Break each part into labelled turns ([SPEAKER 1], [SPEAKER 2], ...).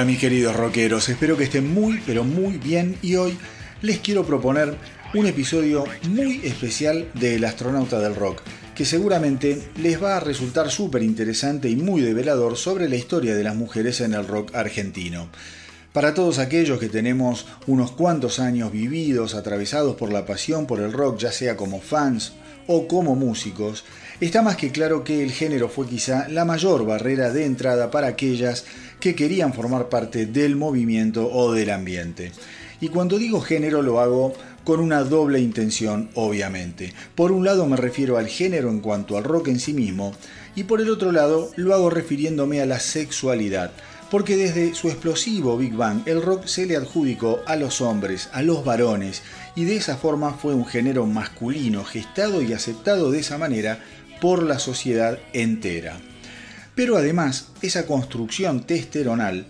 [SPEAKER 1] Hola mis queridos rockeros, espero que estén muy pero muy bien y hoy les quiero proponer un episodio muy especial del astronauta del rock, que seguramente les va a resultar súper interesante y muy develador sobre la historia de las mujeres en el rock argentino. Para todos aquellos que tenemos unos cuantos años vividos, atravesados por la pasión por el rock, ya sea como fans o como músicos, está más que claro que el género fue quizá la mayor barrera de entrada para aquellas que querían formar parte del movimiento o del ambiente. Y cuando digo género lo hago con una doble intención, obviamente. Por un lado me refiero al género en cuanto al rock en sí mismo, y por el otro lado lo hago refiriéndome a la sexualidad, porque desde su explosivo Big Bang el rock se le adjudicó a los hombres, a los varones, y de esa forma fue un género masculino, gestado y aceptado de esa manera por la sociedad entera. Pero además, esa construcción testosteronal,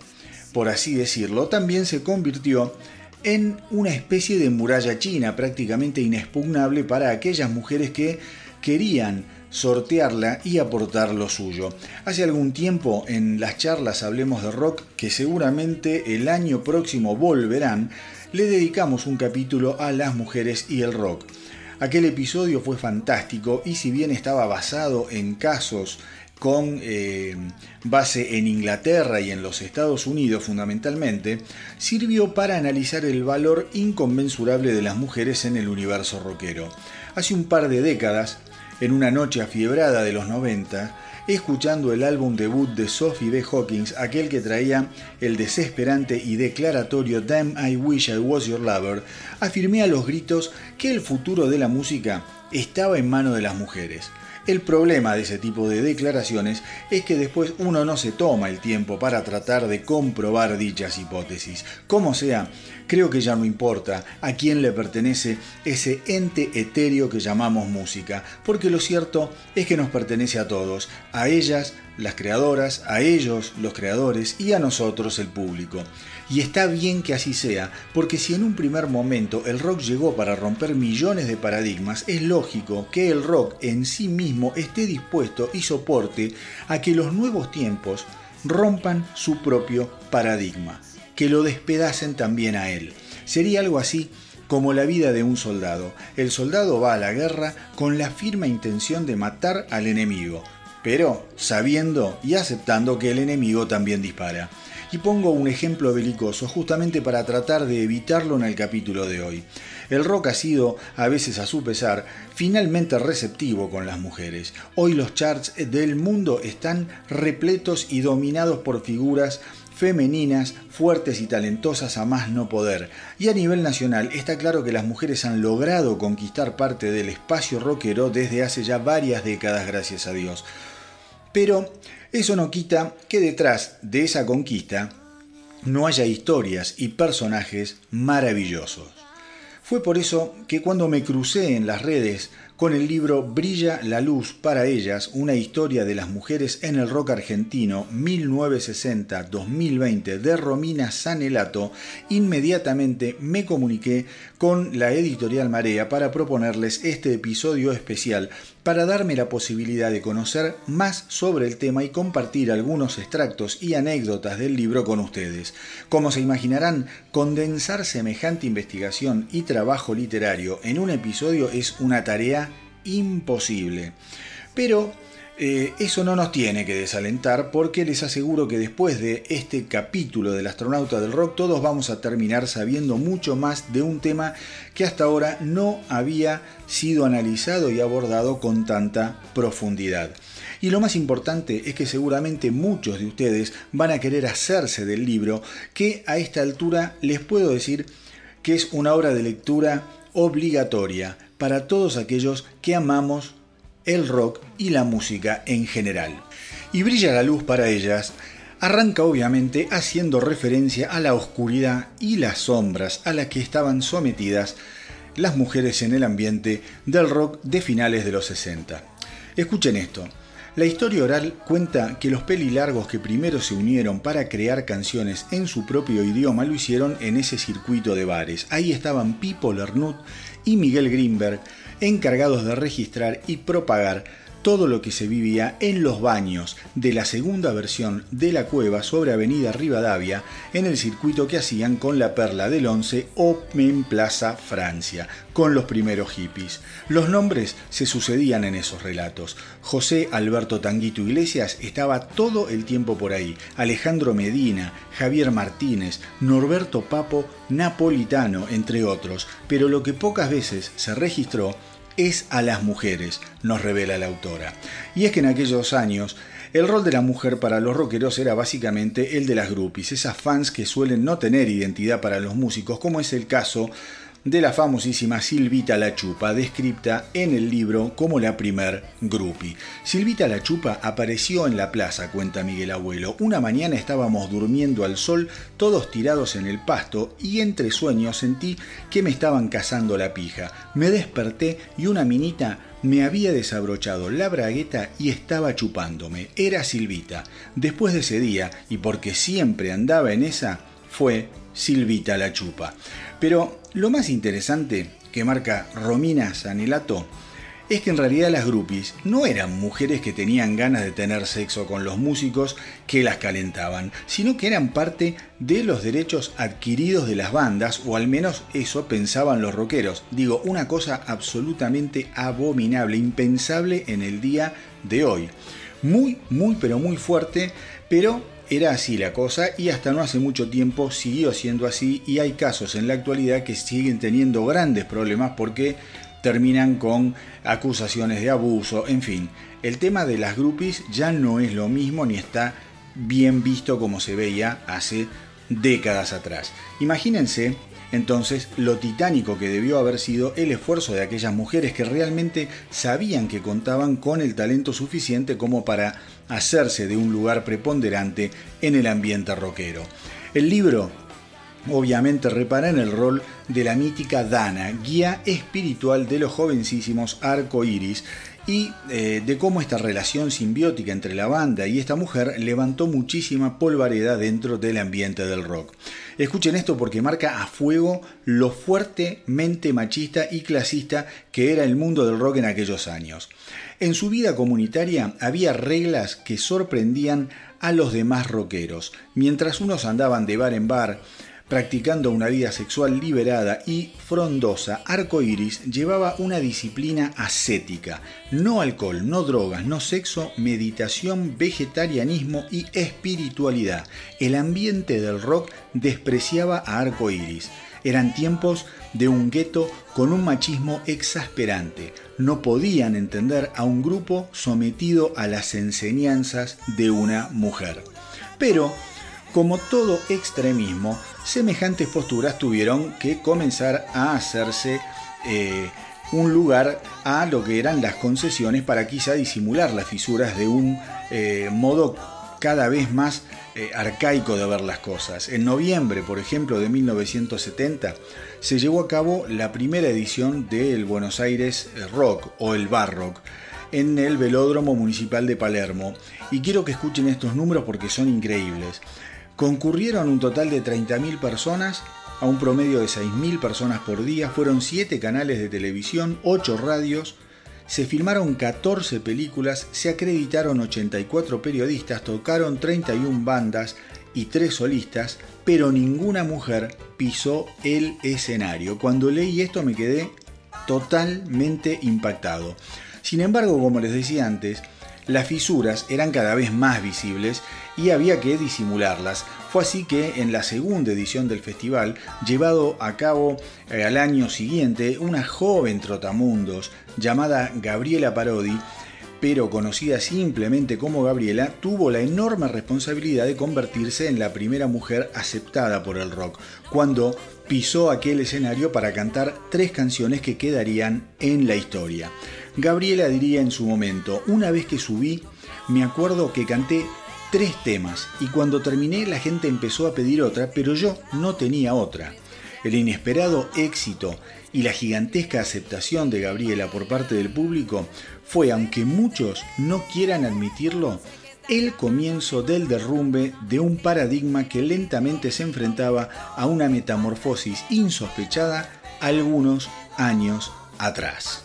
[SPEAKER 1] por así decirlo, también se convirtió en una especie de muralla china prácticamente inexpugnable para aquellas mujeres que querían sortearla y aportar lo suyo. Hace algún tiempo en las charlas Hablemos de Rock, que seguramente el año próximo volverán, le dedicamos un capítulo a las mujeres y el rock. Aquel episodio fue fantástico y si bien estaba basado en casos con eh, base en Inglaterra y en los Estados Unidos fundamentalmente, sirvió para analizar el valor inconmensurable de las mujeres en el universo rockero. Hace un par de décadas, en una noche afiebrada de los 90, escuchando el álbum debut de Sophie B. Hawkins, aquel que traía el desesperante y declaratorio Damn I Wish I Was Your Lover, afirmé a los gritos que el futuro de la música estaba en manos de las mujeres. El problema de ese tipo de declaraciones es que después uno no se toma el tiempo para tratar de comprobar dichas hipótesis. Como sea, creo que ya no importa a quién le pertenece ese ente etéreo que llamamos música, porque lo cierto es que nos pertenece a todos, a ellas, las creadoras, a ellos, los creadores, y a nosotros, el público. Y está bien que así sea, porque si en un primer momento el rock llegó para romper millones de paradigmas, es lógico que el rock en sí mismo esté dispuesto y soporte a que los nuevos tiempos rompan su propio paradigma, que lo despedacen también a él. Sería algo así como la vida de un soldado. El soldado va a la guerra con la firme intención de matar al enemigo, pero sabiendo y aceptando que el enemigo también dispara. Y pongo un ejemplo belicoso justamente para tratar de evitarlo en el capítulo de hoy. El rock ha sido, a veces a su pesar, finalmente receptivo con las mujeres. Hoy los charts del mundo están repletos y dominados por figuras femeninas, fuertes y talentosas a más no poder. Y a nivel nacional está claro que las mujeres han logrado conquistar parte del espacio rockero desde hace ya varias décadas, gracias a Dios. Pero eso no quita que detrás de esa conquista no haya historias y personajes maravillosos. Fue por eso que cuando me crucé en las redes con el libro Brilla la luz para ellas, una historia de las mujeres en el rock argentino 1960-2020 de Romina Sanelato, inmediatamente me comuniqué con la editorial Marea para proponerles este episodio especial para darme la posibilidad de conocer más sobre el tema y compartir algunos extractos y anécdotas del libro con ustedes. Como se imaginarán, condensar semejante investigación y trabajo literario en un episodio es una tarea imposible. Pero eh, eso no nos tiene que desalentar porque les aseguro que después de este capítulo del astronauta del rock todos vamos a terminar sabiendo mucho más de un tema que hasta ahora no había sido analizado y abordado con tanta profundidad. Y lo más importante es que seguramente muchos de ustedes van a querer hacerse del libro que a esta altura les puedo decir que es una obra de lectura obligatoria para todos aquellos que amamos el rock y la música en general. Y brilla la luz para ellas, arranca obviamente haciendo referencia a la oscuridad y las sombras a las que estaban sometidas las mujeres en el ambiente del rock de finales de los 60. Escuchen esto. La historia oral cuenta que los pelilargos que primero se unieron para crear canciones en su propio idioma lo hicieron en ese circuito de bares. Ahí estaban Pipo Lernut y Miguel Greenberg, encargados de registrar y propagar todo lo que se vivía en los baños de la segunda versión de la cueva sobre Avenida Rivadavia en el circuito que hacían con la Perla del Once o en Plaza Francia, con los primeros hippies. Los nombres se sucedían en esos relatos. José Alberto Tanguito Iglesias estaba todo el tiempo por ahí, Alejandro Medina, Javier Martínez, Norberto Papo, Napolitano, entre otros, pero lo que pocas veces se registró es a las mujeres, nos revela la autora. Y es que en aquellos años el rol de la mujer para los rockeros era básicamente el de las groupies, esas fans que suelen no tener identidad para los músicos, como es el caso de la famosísima Silvita la Chupa, descripta en el libro como la primer grupi. Silvita la Chupa apareció en la plaza, cuenta Miguel Abuelo. Una mañana estábamos durmiendo al sol, todos tirados en el pasto, y entre sueños sentí que me estaban cazando la pija. Me desperté y una minita me había desabrochado la bragueta y estaba chupándome. Era Silvita. Después de ese día, y porque siempre andaba en esa, fue Silvita la Chupa. Pero lo más interesante que marca Romina Sanelato es que en realidad las groupies no eran mujeres que tenían ganas de tener sexo con los músicos que las calentaban, sino que eran parte de los derechos adquiridos de las bandas, o al menos eso pensaban los rockeros. Digo, una cosa absolutamente abominable, impensable en el día de hoy. Muy, muy, pero muy fuerte, pero era así la cosa y hasta no hace mucho tiempo siguió siendo así y hay casos en la actualidad que siguen teniendo grandes problemas porque terminan con acusaciones de abuso, en fin. El tema de las groupies ya no es lo mismo ni está bien visto como se veía hace décadas atrás. Imagínense entonces, lo titánico que debió haber sido el esfuerzo de aquellas mujeres que realmente sabían que contaban con el talento suficiente como para hacerse de un lugar preponderante en el ambiente rockero. El libro obviamente repara en el rol de la mítica Dana, guía espiritual de los jovencísimos arco iris, y eh, de cómo esta relación simbiótica entre la banda y esta mujer levantó muchísima polvareda dentro del ambiente del rock. Escuchen esto porque marca a fuego lo fuertemente machista y clasista que era el mundo del rock en aquellos años. En su vida comunitaria había reglas que sorprendían a los demás rockeros. Mientras unos andaban de bar en bar, practicando una vida sexual liberada y frondosa, Arcoiris llevaba una disciplina ascética, no alcohol, no drogas, no sexo, meditación, vegetarianismo y espiritualidad. El ambiente del rock despreciaba a Arcoiris. Eran tiempos de un gueto con un machismo exasperante. No podían entender a un grupo sometido a las enseñanzas de una mujer. Pero como todo extremismo, semejantes posturas tuvieron que comenzar a hacerse eh, un lugar a lo que eran las concesiones para quizá disimular las fisuras de un eh, modo cada vez más eh, arcaico de ver las cosas. En noviembre, por ejemplo, de 1970, se llevó a cabo la primera edición del Buenos Aires Rock o el Bar Rock en el Velódromo Municipal de Palermo. Y quiero que escuchen estos números porque son increíbles. Concurrieron un total de 30.000 personas a un promedio de 6.000 personas por día, fueron 7 canales de televisión, 8 radios, se filmaron 14 películas, se acreditaron 84 periodistas, tocaron 31 bandas y 3 solistas, pero ninguna mujer pisó el escenario. Cuando leí esto me quedé totalmente impactado. Sin embargo, como les decía antes, las fisuras eran cada vez más visibles y había que disimularlas. Fue así que en la segunda edición del festival, llevado a cabo eh, al año siguiente, una joven trotamundos llamada Gabriela Parodi, pero conocida simplemente como Gabriela, tuvo la enorme responsabilidad de convertirse en la primera mujer aceptada por el rock, cuando pisó aquel escenario para cantar tres canciones que quedarían en la historia. Gabriela diría en su momento, una vez que subí, me acuerdo que canté tres temas y cuando terminé la gente empezó a pedir otra, pero yo no tenía otra. El inesperado éxito y la gigantesca aceptación de Gabriela por parte del público fue, aunque muchos no quieran admitirlo, el comienzo del derrumbe de un paradigma que lentamente se enfrentaba a una metamorfosis insospechada algunos años atrás.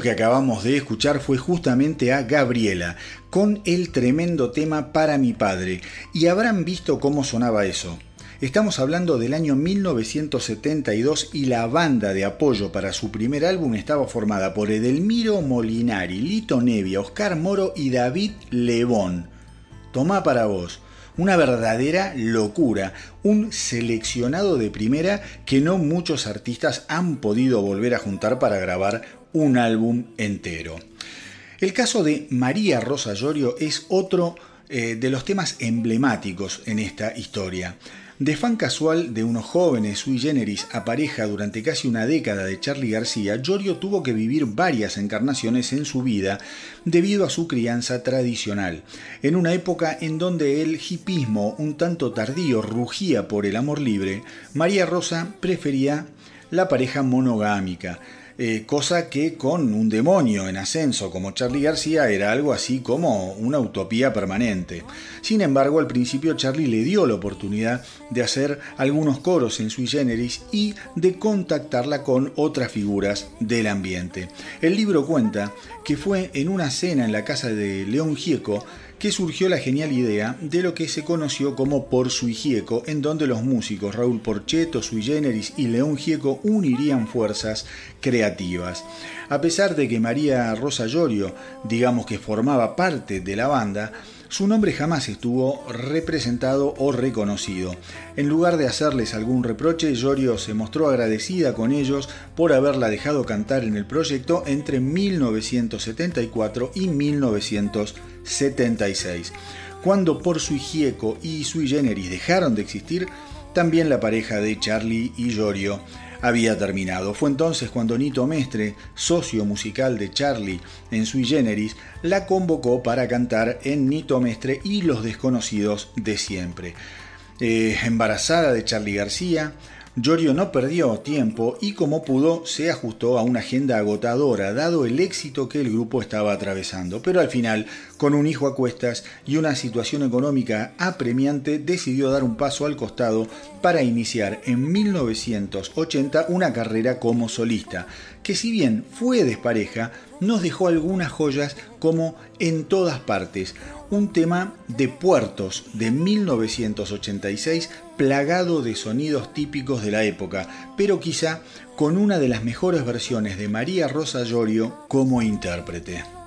[SPEAKER 1] Que acabamos de escuchar fue justamente a Gabriela, con el tremendo tema Para mi padre, y habrán visto cómo sonaba eso. Estamos hablando del año 1972 y la banda de apoyo para su primer álbum estaba formada por Edelmiro Molinari, Lito Nevia, Oscar Moro y David Lebón. Tomá para vos. Una verdadera locura, un seleccionado de primera que no muchos artistas han podido volver a juntar para grabar un álbum entero. El caso de María Rosa Llorio es otro eh, de los temas emblemáticos en esta historia. De fan casual de unos jóvenes sui generis a pareja durante casi una década de Charlie García, Giorgio tuvo que vivir varias encarnaciones en su vida debido a su crianza tradicional, en una época en donde el hipismo un tanto tardío rugía por el amor libre, María Rosa prefería la pareja monogámica, eh, cosa que con un demonio en ascenso como Charlie García era algo así como una utopía permanente. Sin embargo, al principio Charlie le dio la oportunidad de hacer algunos coros en sui generis y de contactarla con otras figuras del ambiente. El libro cuenta que fue en una cena en la casa de León Gieco que surgió la genial idea de lo que se conoció como Por Sui Gieco, en donde los músicos Raúl Porcheto, Sui Generis y León Gieco unirían fuerzas creativas. A pesar de que María Rosa Llorio, digamos que formaba parte de la banda, su nombre jamás estuvo representado o reconocido. En lugar de hacerles algún reproche, Llorio se mostró agradecida con ellos por haberla dejado cantar en el proyecto entre 1974 y 1976. Cuando por su Gieco y Sui Generis dejaron de existir, también la pareja de Charlie y Llorio había terminado. Fue entonces cuando Nito Mestre, socio musical de Charlie en Sui Generis, la convocó para cantar en Nito Mestre y Los Desconocidos de Siempre. Eh, embarazada de Charlie García, Giorgio no perdió tiempo y como pudo se ajustó a una agenda agotadora dado el éxito que el grupo estaba atravesando, pero al final, con un hijo a cuestas y una situación económica apremiante, decidió dar un paso al costado para iniciar en 1980 una carrera como solista, que si bien fue despareja, nos dejó algunas joyas como En todas partes, un tema de puertos de 1986 plagado de sonidos típicos de la época, pero quizá con una de las mejores versiones de María Rosa Llorio como intérprete.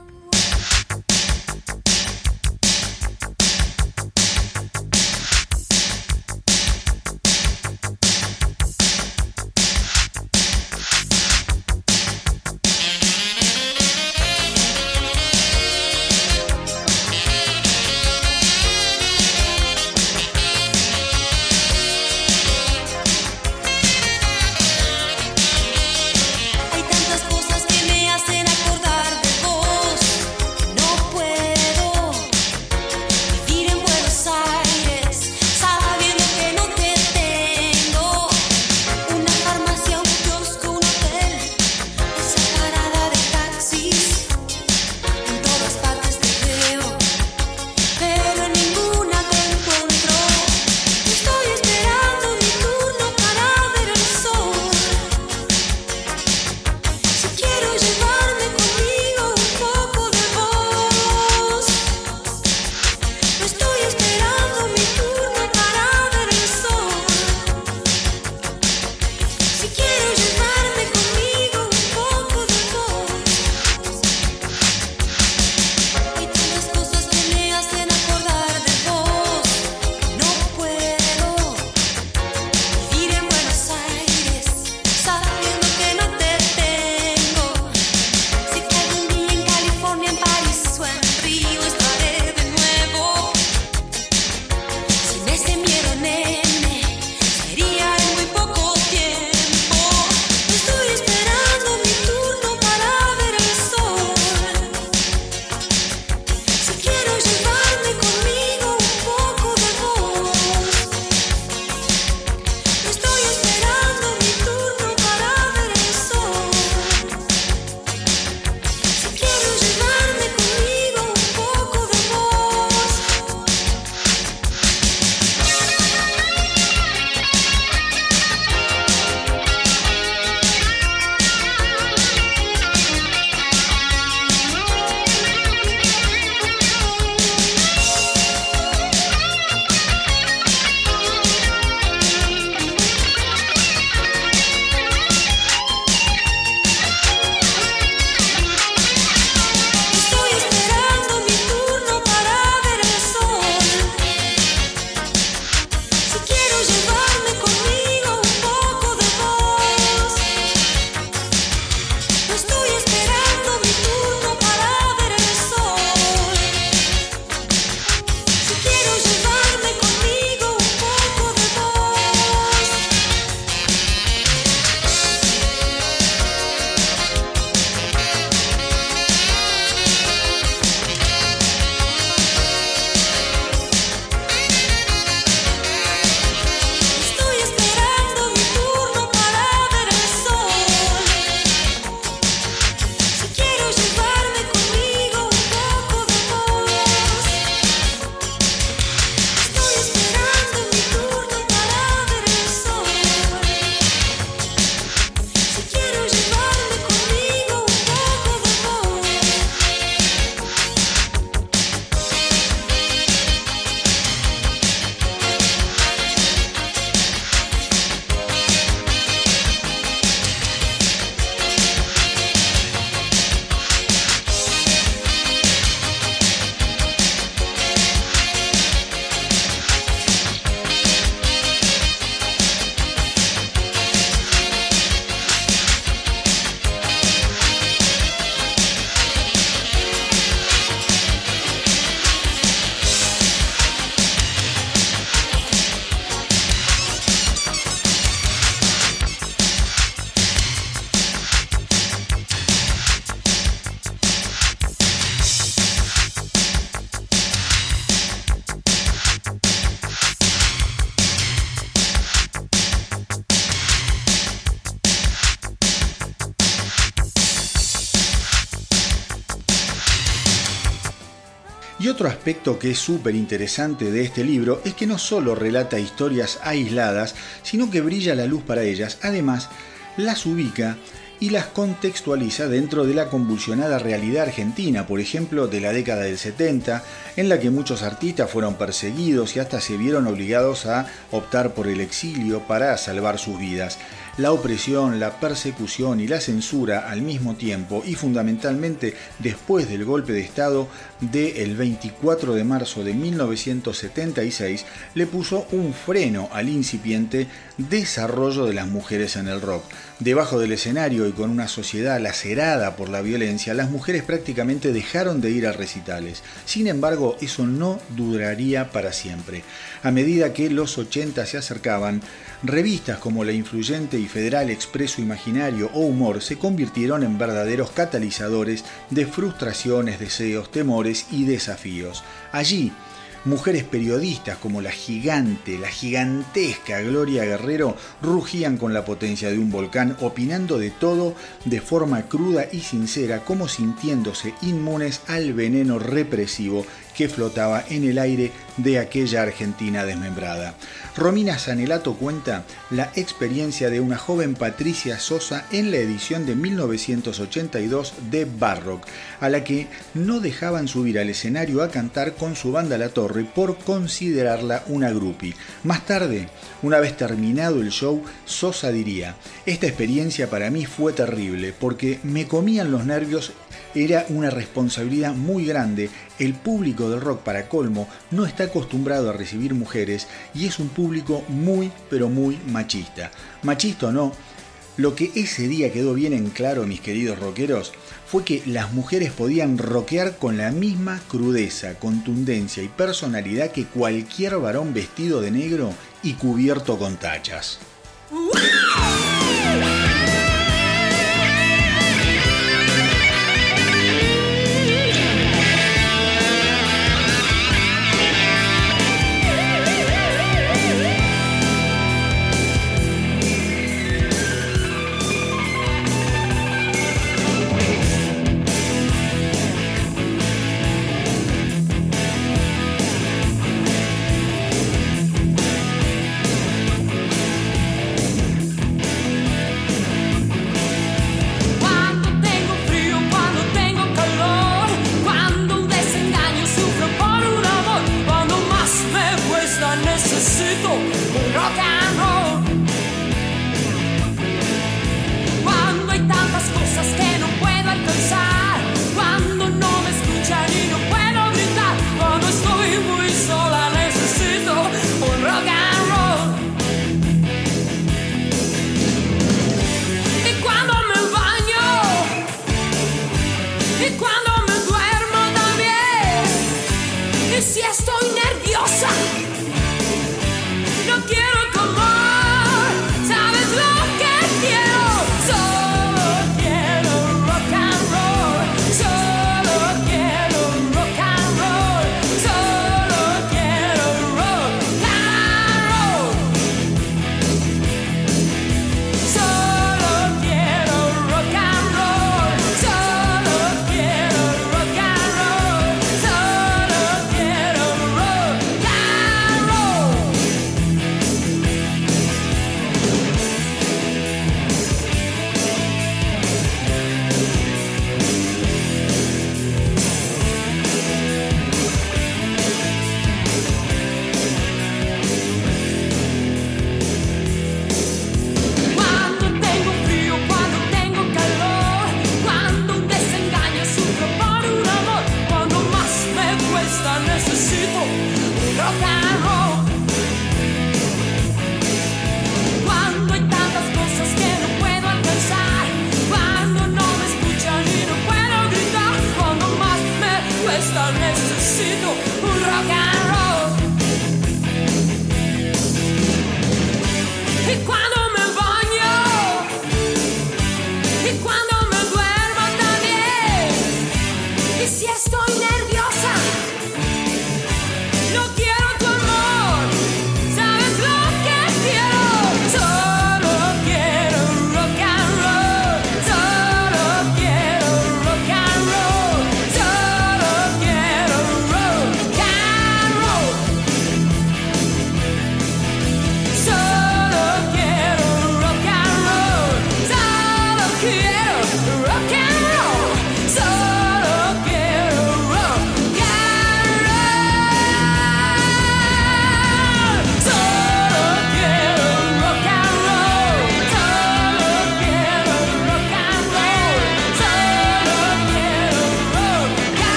[SPEAKER 1] Aspecto que es súper interesante de este libro es que no solo relata historias aisladas, sino que brilla la luz para ellas. Además, las ubica y las contextualiza dentro de la convulsionada realidad argentina, por ejemplo, de la década del 70, en la que muchos artistas fueron perseguidos y hasta se vieron obligados a optar por el exilio para salvar sus vidas la opresión, la persecución y la censura al mismo tiempo y fundamentalmente después del golpe de Estado del 24 de marzo de 1976 le puso un freno al incipiente desarrollo de las mujeres en el rock. Debajo del escenario y con una sociedad lacerada por la violencia, las mujeres prácticamente dejaron de ir a recitales. Sin embargo, eso no duraría para siempre. A medida que los 80 se acercaban, revistas como la influyente y federal Expreso Imaginario o Humor se convirtieron en verdaderos catalizadores de frustraciones, deseos, temores y desafíos. Allí, Mujeres periodistas como la gigante, la gigantesca Gloria Guerrero rugían con la potencia de un volcán, opinando de todo de forma cruda y sincera, como sintiéndose inmunes al veneno represivo que flotaba en el aire de aquella Argentina desmembrada. Romina Sanelato cuenta la experiencia de una joven Patricia Sosa en la edición de 1982 de Barrock, a la que no dejaban subir al escenario a cantar con su banda La Torre por considerarla una groupie. Más tarde, una vez terminado el show, Sosa diría, esta experiencia para mí fue terrible porque me comían los nervios era una responsabilidad muy grande. El público del rock para colmo no está acostumbrado a recibir mujeres y es un público muy pero muy machista. Machista o no, lo que ese día quedó bien en claro, mis queridos rockeros, fue que las mujeres podían rockear con la misma crudeza, contundencia y personalidad que cualquier varón vestido de negro y cubierto con tachas.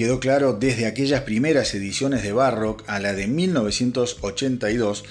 [SPEAKER 1] quedó claro desde aquellas primeras ediciones de Barrock a la de 1982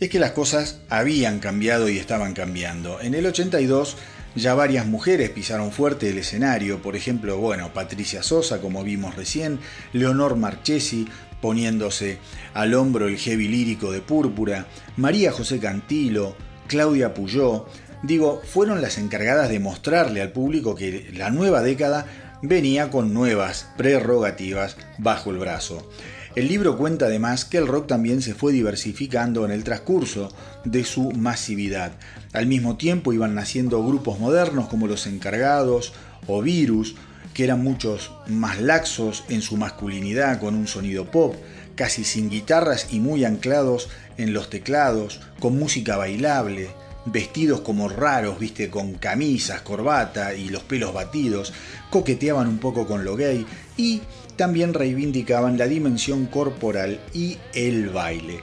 [SPEAKER 1] es que las cosas habían cambiado y estaban cambiando. En el 82 ya varias mujeres pisaron fuerte el escenario, por ejemplo, bueno, Patricia Sosa, como vimos recién, Leonor Marchesi poniéndose al hombro el heavy lírico de Púrpura, María José Cantilo, Claudia Puyó, digo, fueron las encargadas de mostrarle al público que la nueva década venía con nuevas prerrogativas bajo el brazo. El libro cuenta además que el rock también se fue diversificando en el transcurso de su masividad. Al mismo tiempo iban naciendo grupos modernos como Los Encargados o Virus, que eran muchos más laxos en su masculinidad con un sonido pop, casi sin guitarras y muy anclados en los teclados, con música bailable, vestidos como raros, viste, con camisas, corbata y los pelos batidos, coqueteaban un poco con lo gay y también reivindicaban la dimensión corporal y el baile.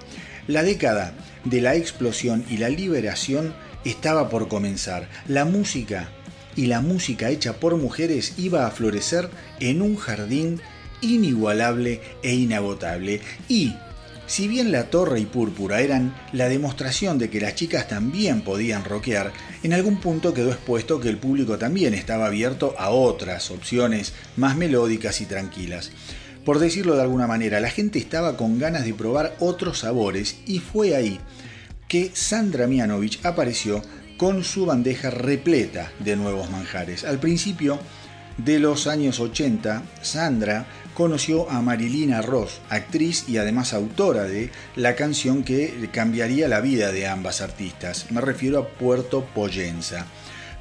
[SPEAKER 1] La década de la explosión y la liberación estaba por comenzar. La música y la música hecha por mujeres iba a florecer en un jardín inigualable e inagotable. Y si bien la torre y púrpura eran la demostración de que las chicas también podían rockear, en algún punto quedó expuesto que el público también estaba abierto a otras opciones más melódicas y tranquilas. Por decirlo de alguna manera, la gente estaba con ganas de probar otros sabores y fue ahí que Sandra Mianovich apareció con su bandeja repleta de nuevos manjares. Al principio de los años 80, Sandra conoció a Marilina Ross, actriz y además autora de la canción que cambiaría la vida de ambas artistas. Me refiero a Puerto Poyenza.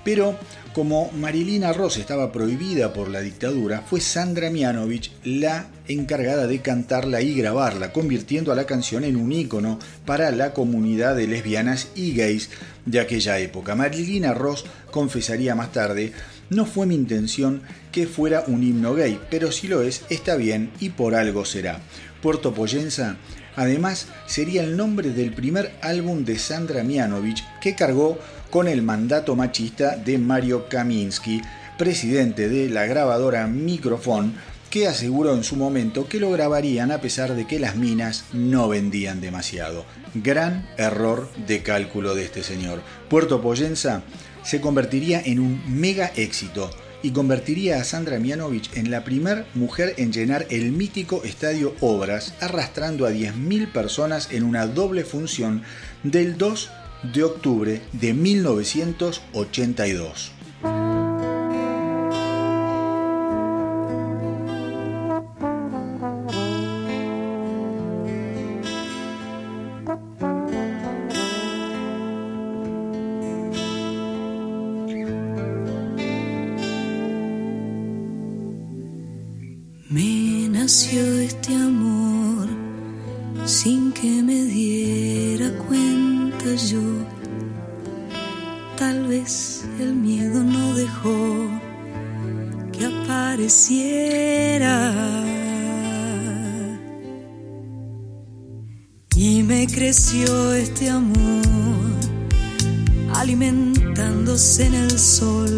[SPEAKER 1] Pero como Marilina Ross estaba prohibida por la dictadura, fue Sandra Mianovich la encargada de cantarla y grabarla, convirtiendo a la canción en un ícono para la comunidad de lesbianas y gays de aquella época. Marilina Ross confesaría más tarde no fue mi intención que fuera un himno gay, pero si lo es, está bien y por algo será. Puerto Poyenza, además, sería el nombre del primer álbum de Sandra Mianovich que cargó con el mandato machista de Mario Kaminsky, presidente de la grabadora Microphone, que aseguró en su momento que lo grabarían a pesar de que las minas no vendían demasiado. Gran error de cálculo de este señor. Puerto Poyenza se convertiría en un mega éxito y convertiría a Sandra Mianovich en la primer mujer en llenar el mítico estadio Obras, arrastrando a 10.000 personas en una doble función del 2 de octubre de 1982.
[SPEAKER 2] nació este amor sin que me diera cuenta yo. Tal vez el miedo no dejó que apareciera. Y me creció este amor alimentándose en el sol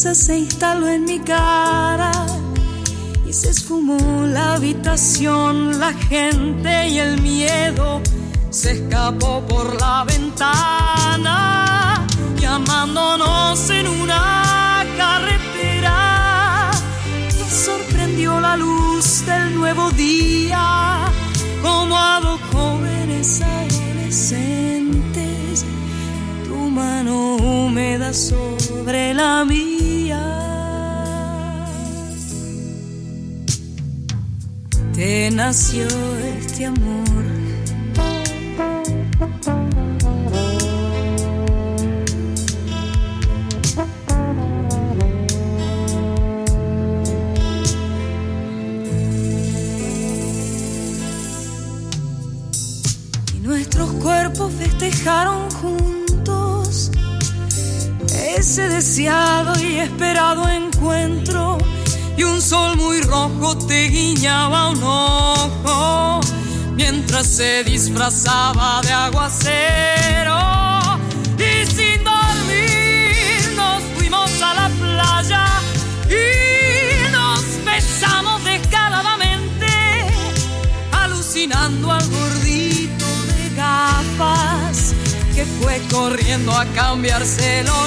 [SPEAKER 2] se instaló en mi cara se esfumó la habitación, la gente y el miedo se escapó por la ventana, llamándonos en una carretera. Nos sorprendió la luz del nuevo día, como a dos jóvenes adolescentes, tu mano húmeda sobre la mía. Nació este amor. Festejaron juntos ese deseado y esperado encuentro y rojo te guiñaba un ojo mientras se disfrazaba de aguacero y sin dormir nos fuimos a la playa y nos besamos descaradamente alucinando al gordito de gafas que fue corriendo a cambiarse los.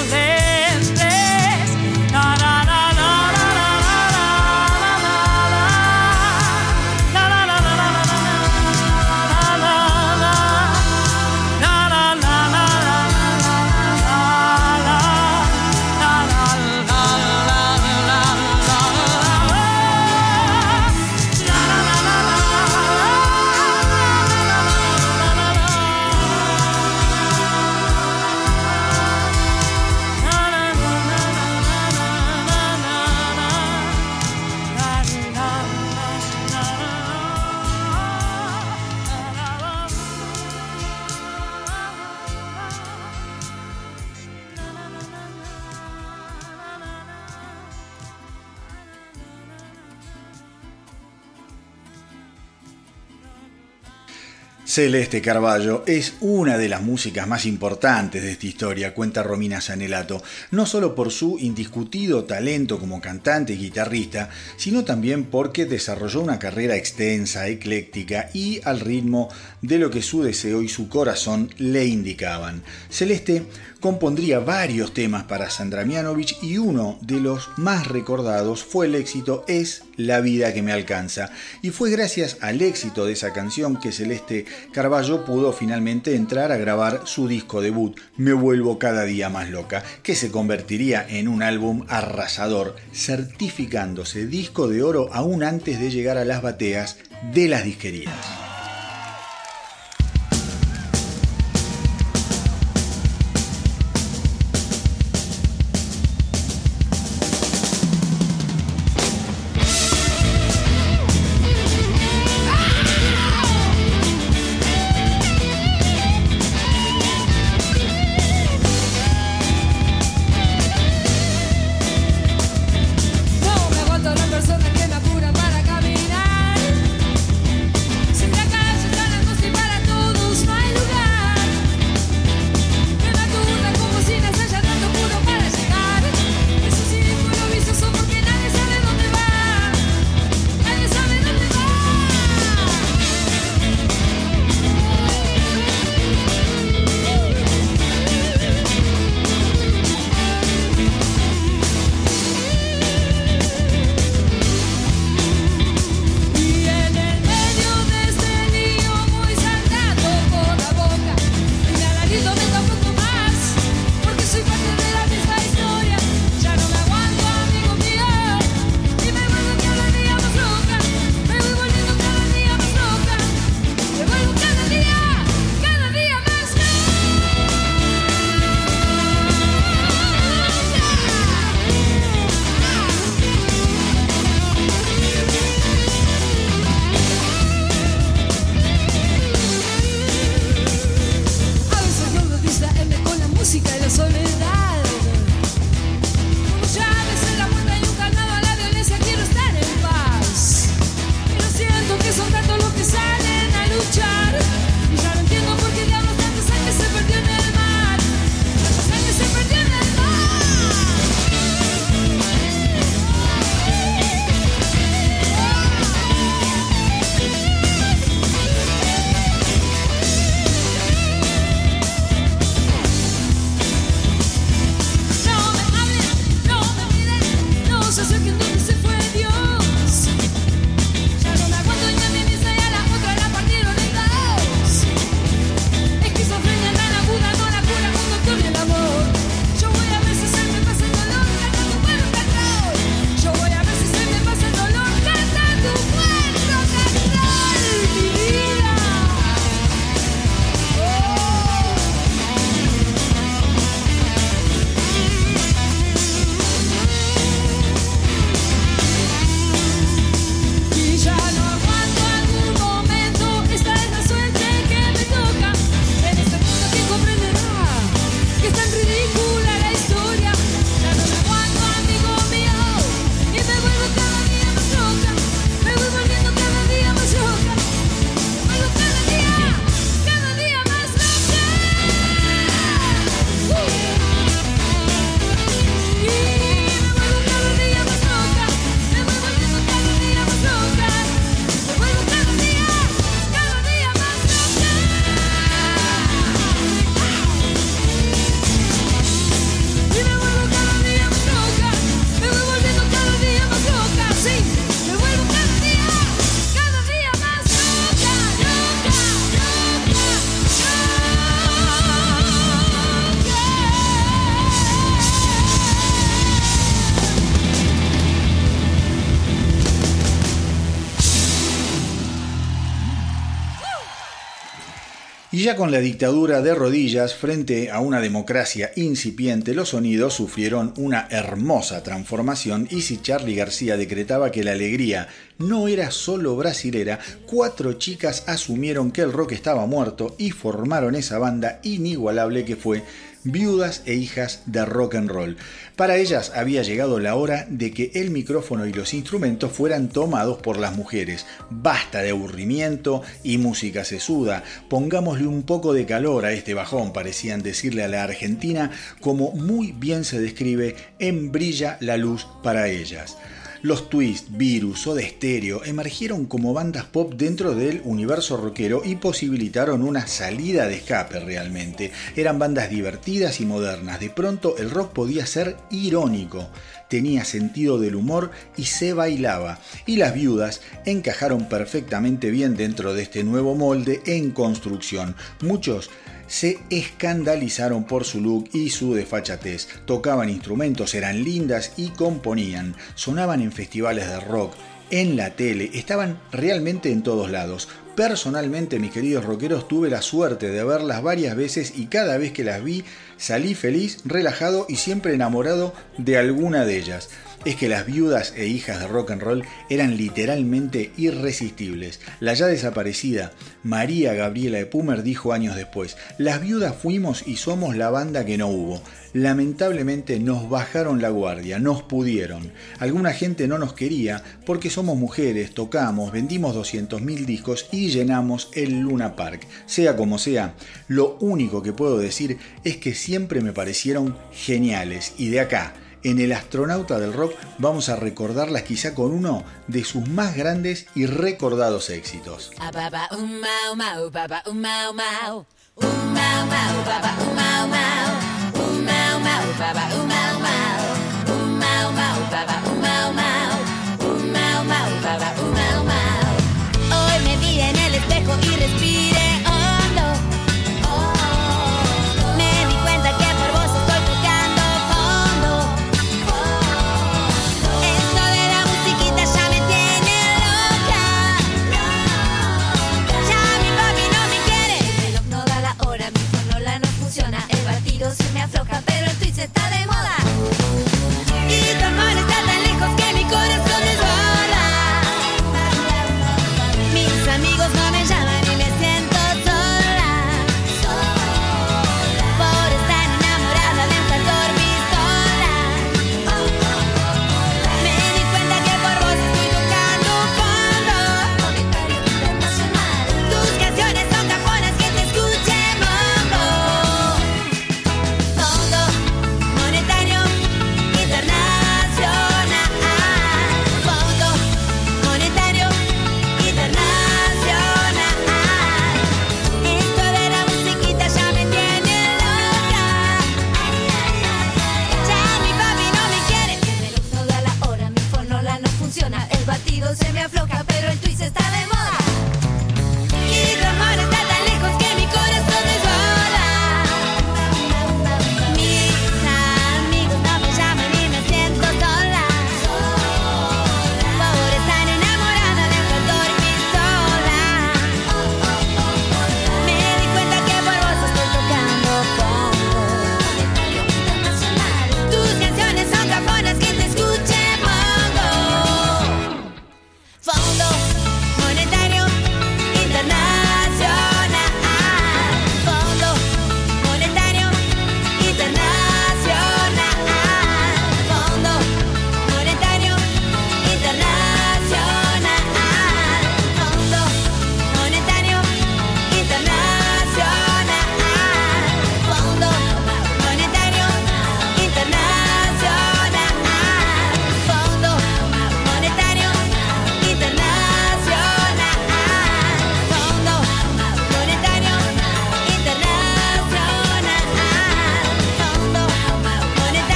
[SPEAKER 1] Celeste Carballo es una de las músicas más importantes de esta historia, cuenta Romina Sanelato, no solo por su indiscutido talento como cantante y guitarrista, sino también porque desarrolló una carrera extensa, ecléctica y al ritmo de lo que su deseo y su corazón le indicaban. Celeste compondría varios temas para Sandra Mianovich y uno de los más recordados fue el éxito Es la vida que me alcanza. Y fue gracias al éxito de esa canción que Celeste Carballo pudo finalmente entrar a grabar su disco debut, Me vuelvo cada día más loca, que se convertiría en un álbum arrasador, certificándose disco de oro aún antes de llegar a las bateas de las disquerías. Ya con la dictadura de rodillas frente a una democracia incipiente, los sonidos sufrieron una hermosa transformación. Y si Charlie García decretaba que la alegría no era solo brasilera, cuatro chicas asumieron que el rock estaba muerto y formaron esa banda inigualable que fue viudas e hijas de rock and roll. Para ellas había llegado la hora de que el micrófono y los instrumentos fueran tomados por las mujeres. Basta de aburrimiento y música sesuda. Pongámosle un poco de calor a este bajón, parecían decirle a la Argentina, como muy bien se describe en Brilla la luz para ellas. Los Twist, Virus o de Stereo emergieron como bandas pop dentro del universo rockero y posibilitaron una salida de escape realmente. Eran bandas divertidas y modernas. De pronto el rock podía ser irónico tenía sentido del humor y se bailaba, y las viudas encajaron perfectamente bien dentro de este nuevo molde en construcción. Muchos se escandalizaron por su look y su desfachatez. Tocaban instrumentos, eran lindas y componían. Sonaban en festivales de rock, en la tele, estaban realmente en todos lados. Personalmente, mis queridos rockeros, tuve la suerte de verlas varias veces y cada vez que las vi salí feliz, relajado y siempre enamorado de alguna de ellas es que las viudas e hijas de rock and roll eran literalmente irresistibles. La ya desaparecida María Gabriela de Pumer dijo años después, las viudas fuimos y somos la banda que no hubo. Lamentablemente nos bajaron la guardia, nos pudieron. Alguna gente no nos quería porque somos mujeres, tocamos, vendimos 200.000 discos y llenamos el Luna Park. Sea como sea, lo único que puedo decir es que siempre me parecieron geniales y de acá en El astronauta del rock vamos a recordarlas quizá con uno de sus más grandes y recordados éxitos.
[SPEAKER 3] Hoy me vi en el espejo y respiré.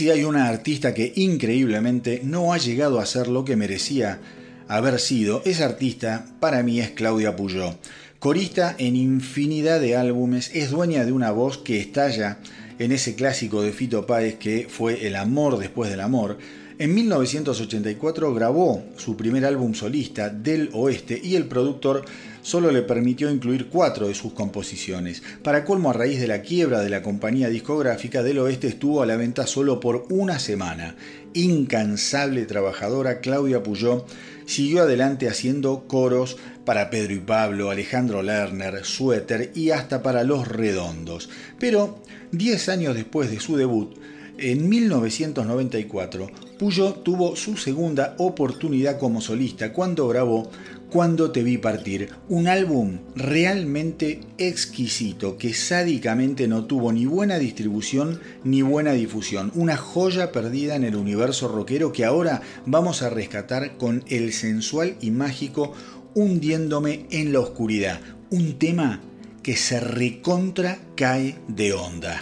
[SPEAKER 1] Si hay una artista que increíblemente no ha llegado a ser lo que merecía haber sido, esa artista para mí es Claudia Puyó.
[SPEAKER 2] Corista en infinidad de álbumes, es dueña de una voz que estalla en ese clásico de Fito Páez que fue El amor después del amor. En 1984 grabó su primer álbum solista, Del Oeste, y el productor solo le permitió incluir cuatro de sus composiciones. Para colmo, a raíz de la quiebra de la compañía discográfica, Del Oeste estuvo a la venta solo por una semana. Incansable trabajadora, Claudia Puyó siguió adelante haciendo coros para Pedro y Pablo, Alejandro Lerner, Suéter y hasta para Los Redondos. Pero, diez años después de su debut, en 1994, Puyo tuvo su segunda oportunidad como solista cuando grabó Cuando te vi partir, un álbum realmente exquisito que sádicamente no tuvo ni buena distribución ni buena difusión, una joya perdida en el universo rockero que ahora vamos a rescatar con el sensual y mágico Hundiéndome en la oscuridad, un tema que se recontra cae de onda.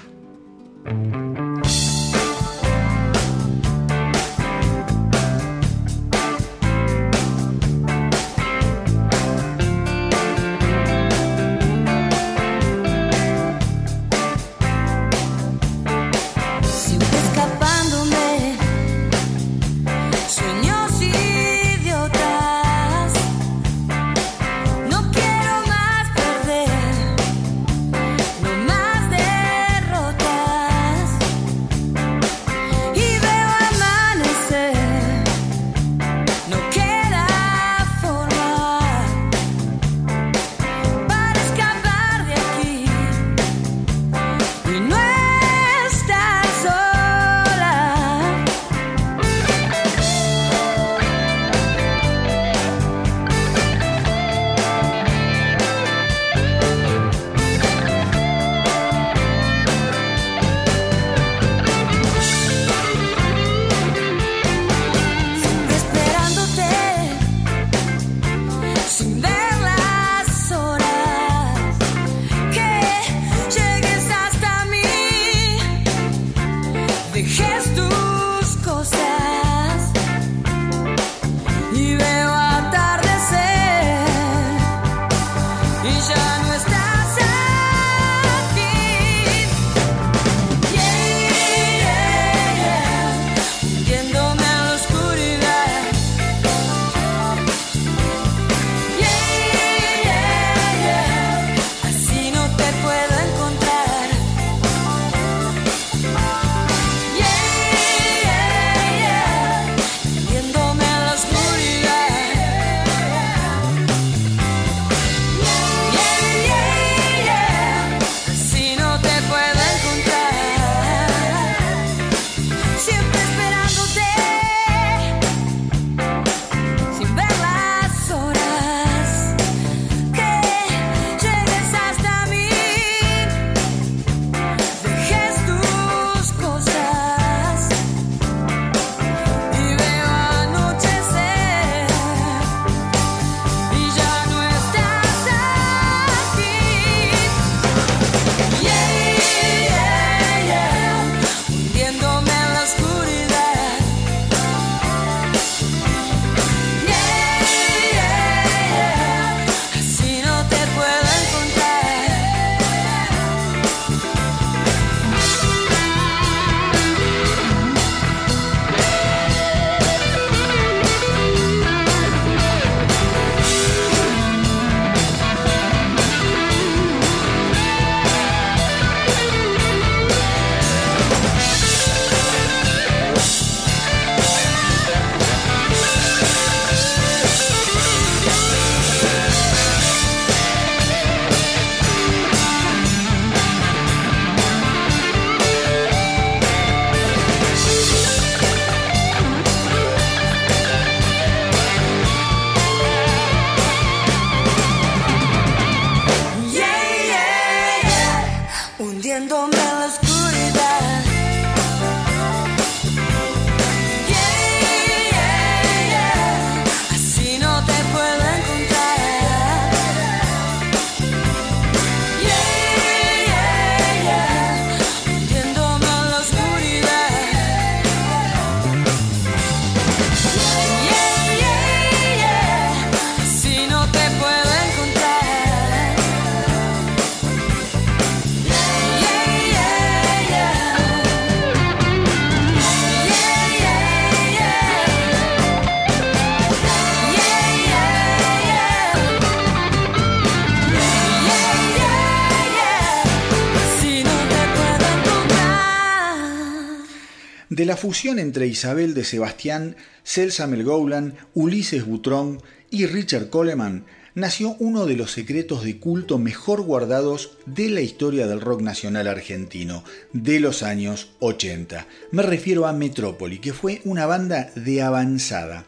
[SPEAKER 2] Fusión entre Isabel de Sebastián, Celsa Melgoulan, Ulises Butrón y Richard Coleman nació uno de los secretos de culto mejor guardados de la historia del rock nacional argentino de los años 80. Me refiero a Metrópoli, que fue una banda de avanzada.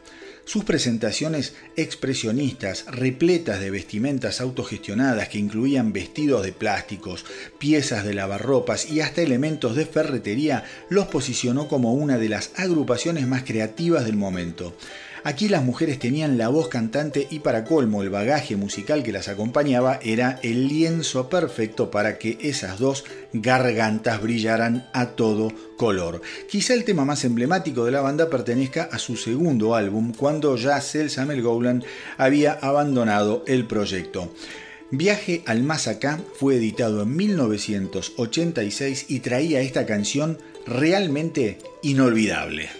[SPEAKER 2] Sus presentaciones expresionistas, repletas de vestimentas autogestionadas que incluían vestidos de plásticos, piezas de lavarropas y hasta elementos de ferretería, los posicionó como una de las agrupaciones más creativas del momento. Aquí las mujeres tenían la voz cantante y para colmo el bagaje musical que las acompañaba era el lienzo perfecto para que esas dos gargantas brillaran a todo color. Quizá el tema más emblemático de la banda pertenezca a su segundo álbum, cuando ya Celsa Gowland había abandonado el proyecto. Viaje al Más Acá fue editado en 1986 y traía esta canción realmente inolvidable.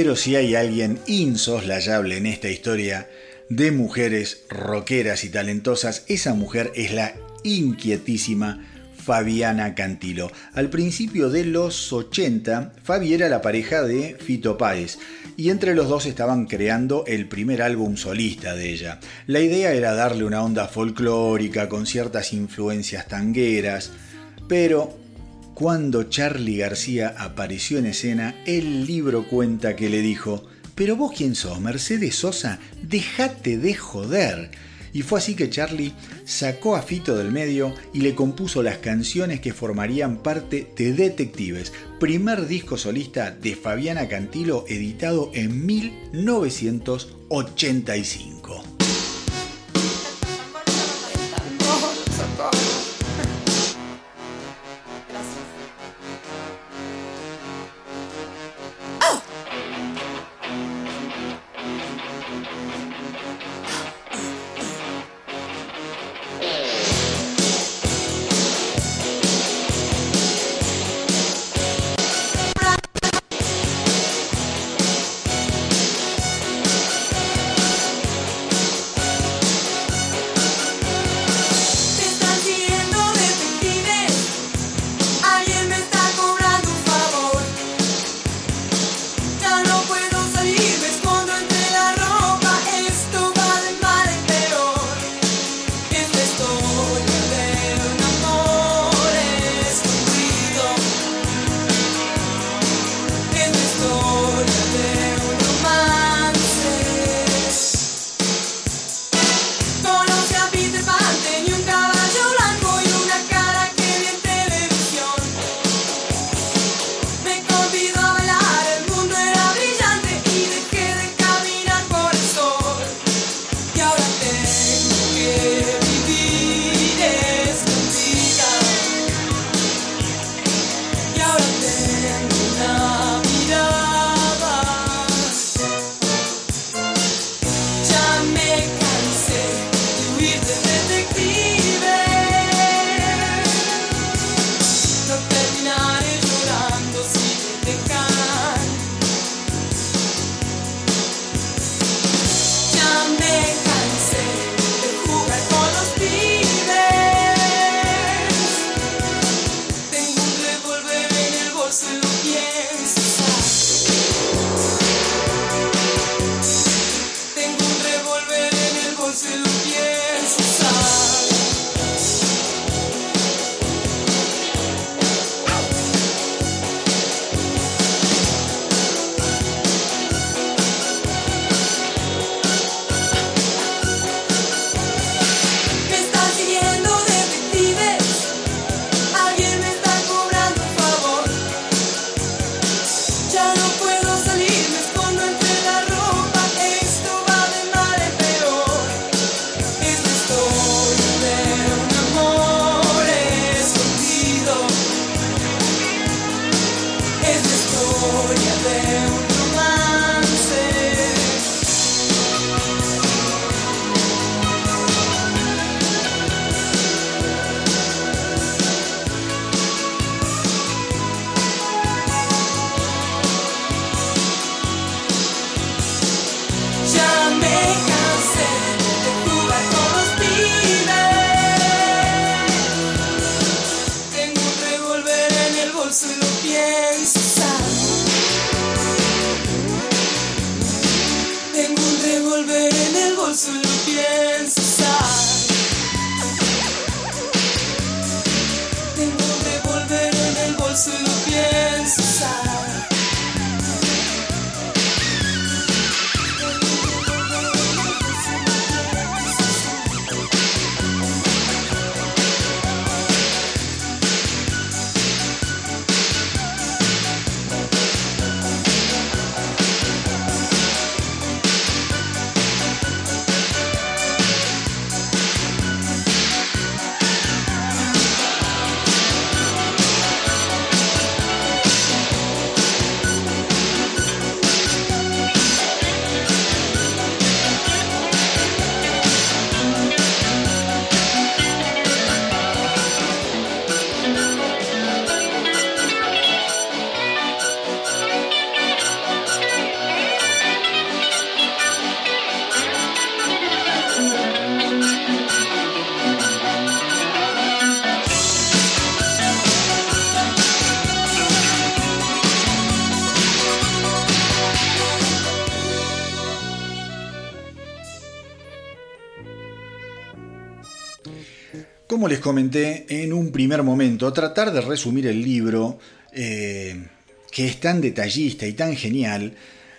[SPEAKER 2] Pero si hay alguien insoslayable en esta historia de mujeres rockeras y talentosas, esa mujer es la inquietísima Fabiana Cantilo. Al principio de los 80, Fabi era la pareja de Fito Páez y entre los dos estaban creando el primer álbum solista de ella. La idea era darle una onda folclórica con ciertas influencias tangueras, pero cuando Charlie García apareció en escena, el libro cuenta que le dijo, pero vos quién sos, Mercedes Sosa, déjate de joder. Y fue así que Charlie sacó a Fito del medio y le compuso las canciones que formarían parte de Detectives, primer disco solista de Fabiana Cantilo editado en 1985.
[SPEAKER 1] Como les comenté en un primer momento, tratar de resumir el libro, eh, que es tan detallista y tan genial,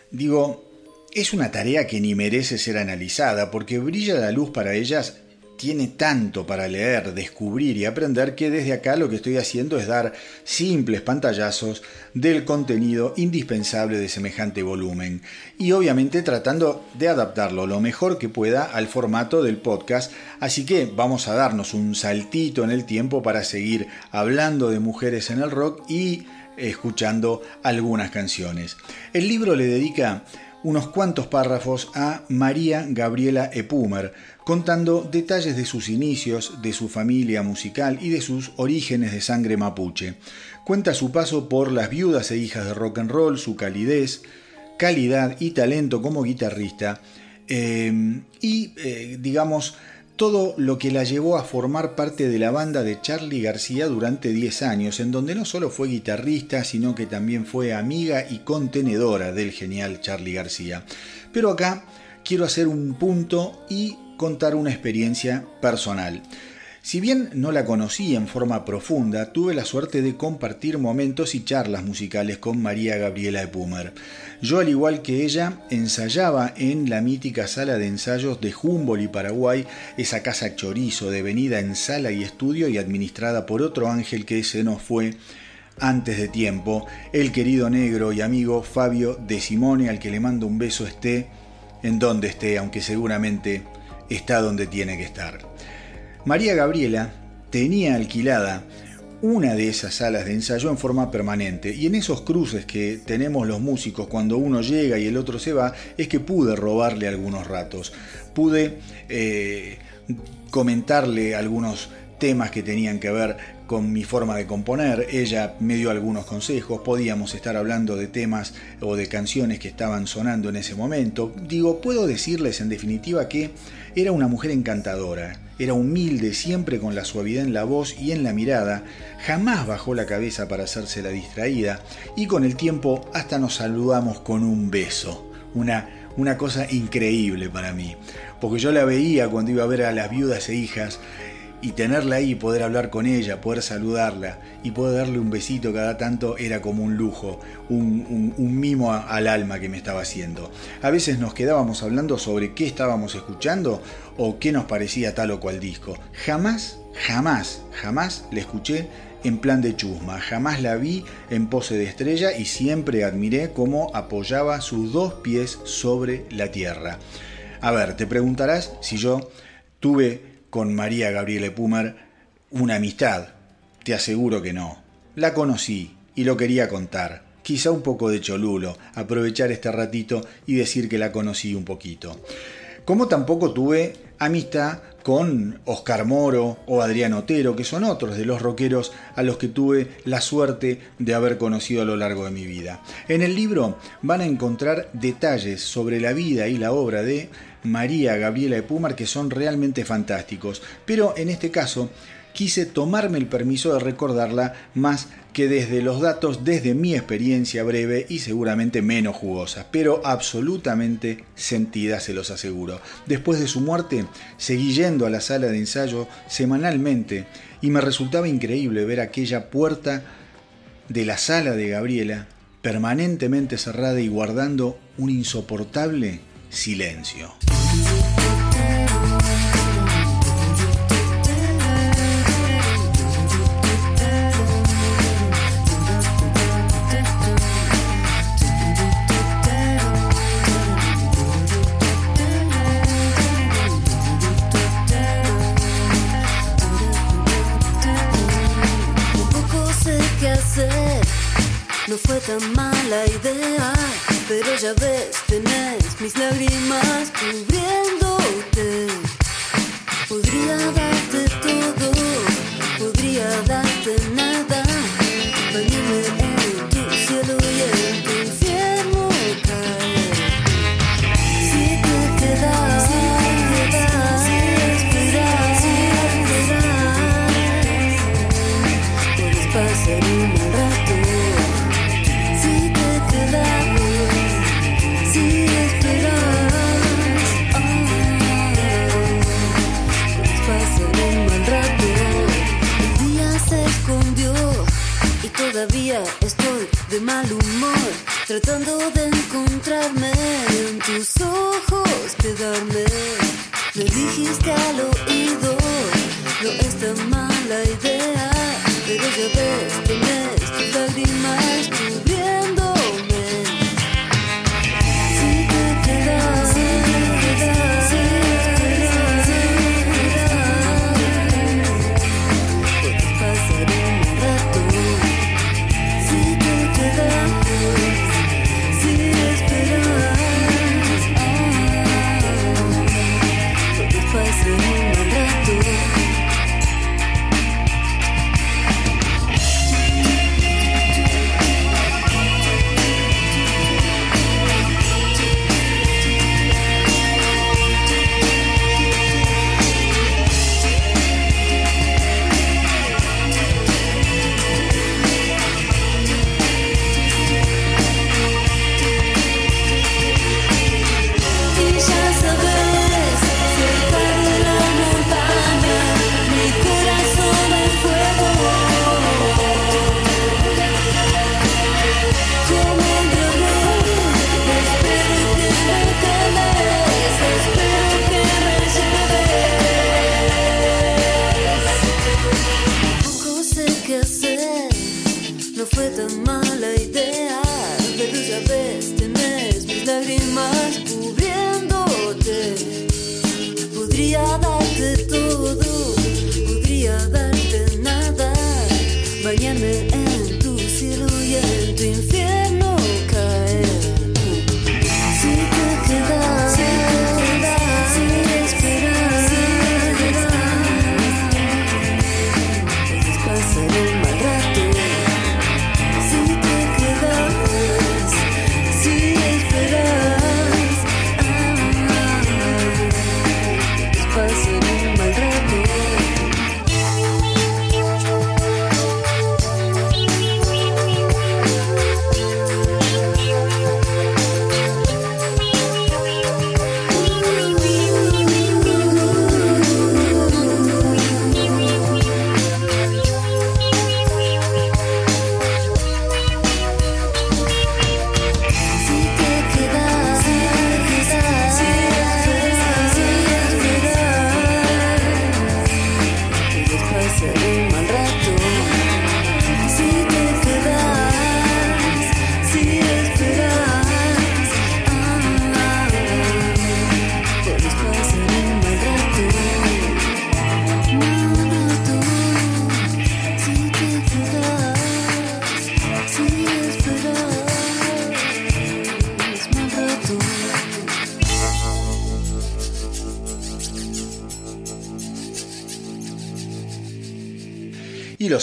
[SPEAKER 1] digo, es una tarea que ni merece ser analizada, porque brilla la luz para ellas tiene tanto para leer, descubrir y aprender que desde acá lo que estoy haciendo es dar simples pantallazos del contenido indispensable de semejante volumen y obviamente tratando de adaptarlo lo mejor que pueda al formato del podcast, así que vamos a darnos un saltito en el tiempo para seguir hablando de mujeres en el rock y escuchando algunas canciones. El libro le dedica unos cuantos párrafos a María Gabriela Epumer, contando detalles de sus inicios, de su familia musical y de sus orígenes de sangre mapuche. Cuenta su paso por las viudas e hijas de rock and roll, su calidez, calidad y talento como guitarrista eh, y, eh, digamos, todo lo que la llevó a formar parte de la banda de Charlie García durante 10 años, en donde no solo fue guitarrista, sino que también fue amiga y contenedora del genial Charlie García. Pero acá quiero hacer un punto y contar una experiencia personal. Si bien no la conocí en forma profunda, tuve la suerte de compartir momentos y charlas musicales con María Gabriela de Pumer. Yo, al igual que ella, ensayaba en la mítica sala de ensayos de Humboldt Paraguay, esa casa chorizo devenida en sala y estudio y administrada por otro ángel que se nos fue antes de tiempo, el querido negro y amigo Fabio De Simone, al que le mando un beso esté en donde esté, aunque seguramente está donde tiene que estar. María Gabriela tenía alquilada una de esas salas de ensayo en forma permanente y en esos cruces que tenemos los músicos cuando uno llega y el otro se va es que pude robarle algunos ratos, pude eh, comentarle algunos temas que tenían que ver con mi forma de componer, ella me dio algunos consejos, podíamos estar hablando de temas o de canciones que estaban sonando en ese momento. Digo, puedo decirles en definitiva que era una mujer encantadora, era humilde, siempre con la suavidad en la voz y en la mirada, jamás bajó la cabeza para hacerse la distraída. Y con el tiempo hasta nos saludamos con un beso, una una cosa increíble para mí, porque yo la veía cuando iba a ver a las viudas e hijas y tenerla ahí, poder hablar con ella, poder saludarla y poder darle un besito cada tanto era como un lujo, un, mimo al alma que me estaba haciendo. A veces nos quedábamos hablando sobre qué estábamos escuchando o qué nos parecía tal o cual disco. Jamás, jamás, jamás le escuché en plan de chusma, jamás la vi en pose de estrella y siempre admiré cómo apoyaba sus dos pies sobre la tierra. A ver, te preguntarás si yo tuve con María Gabriela Pumer una amistad. Te aseguro que no. La conocí y lo quería contar. Quizá un poco de cholulo, aprovechar este ratito y decir que la conocí un poquito. Como tampoco tuve amistad con Oscar Moro o Adrián Otero, que son otros de los rockeros a los que tuve la suerte de haber conocido a lo largo de mi vida. En el libro van a encontrar detalles sobre la vida y la obra de María Gabriela de Pumar que son realmente fantásticos, pero en este caso quise tomarme el permiso de recordarla más que desde los datos, desde mi experiencia breve y seguramente menos jugosa, pero absolutamente sentida, se los aseguro. Después de su muerte, seguí yendo a la sala de ensayo semanalmente y me resultaba increíble ver aquella puerta de la sala de Gabriela permanentemente cerrada y guardando un insoportable silencio.
[SPEAKER 4] No fue tan mala idea, pero ya ves, tenés mis lágrimas cubriéndote. Podría todavía estoy de mal humor, tratando de encontrarme en tus ojos, quedarme. Me dijiste al oído, no es tan mala idea, pero ya ves, tenés tus lágrimas cubriéndome.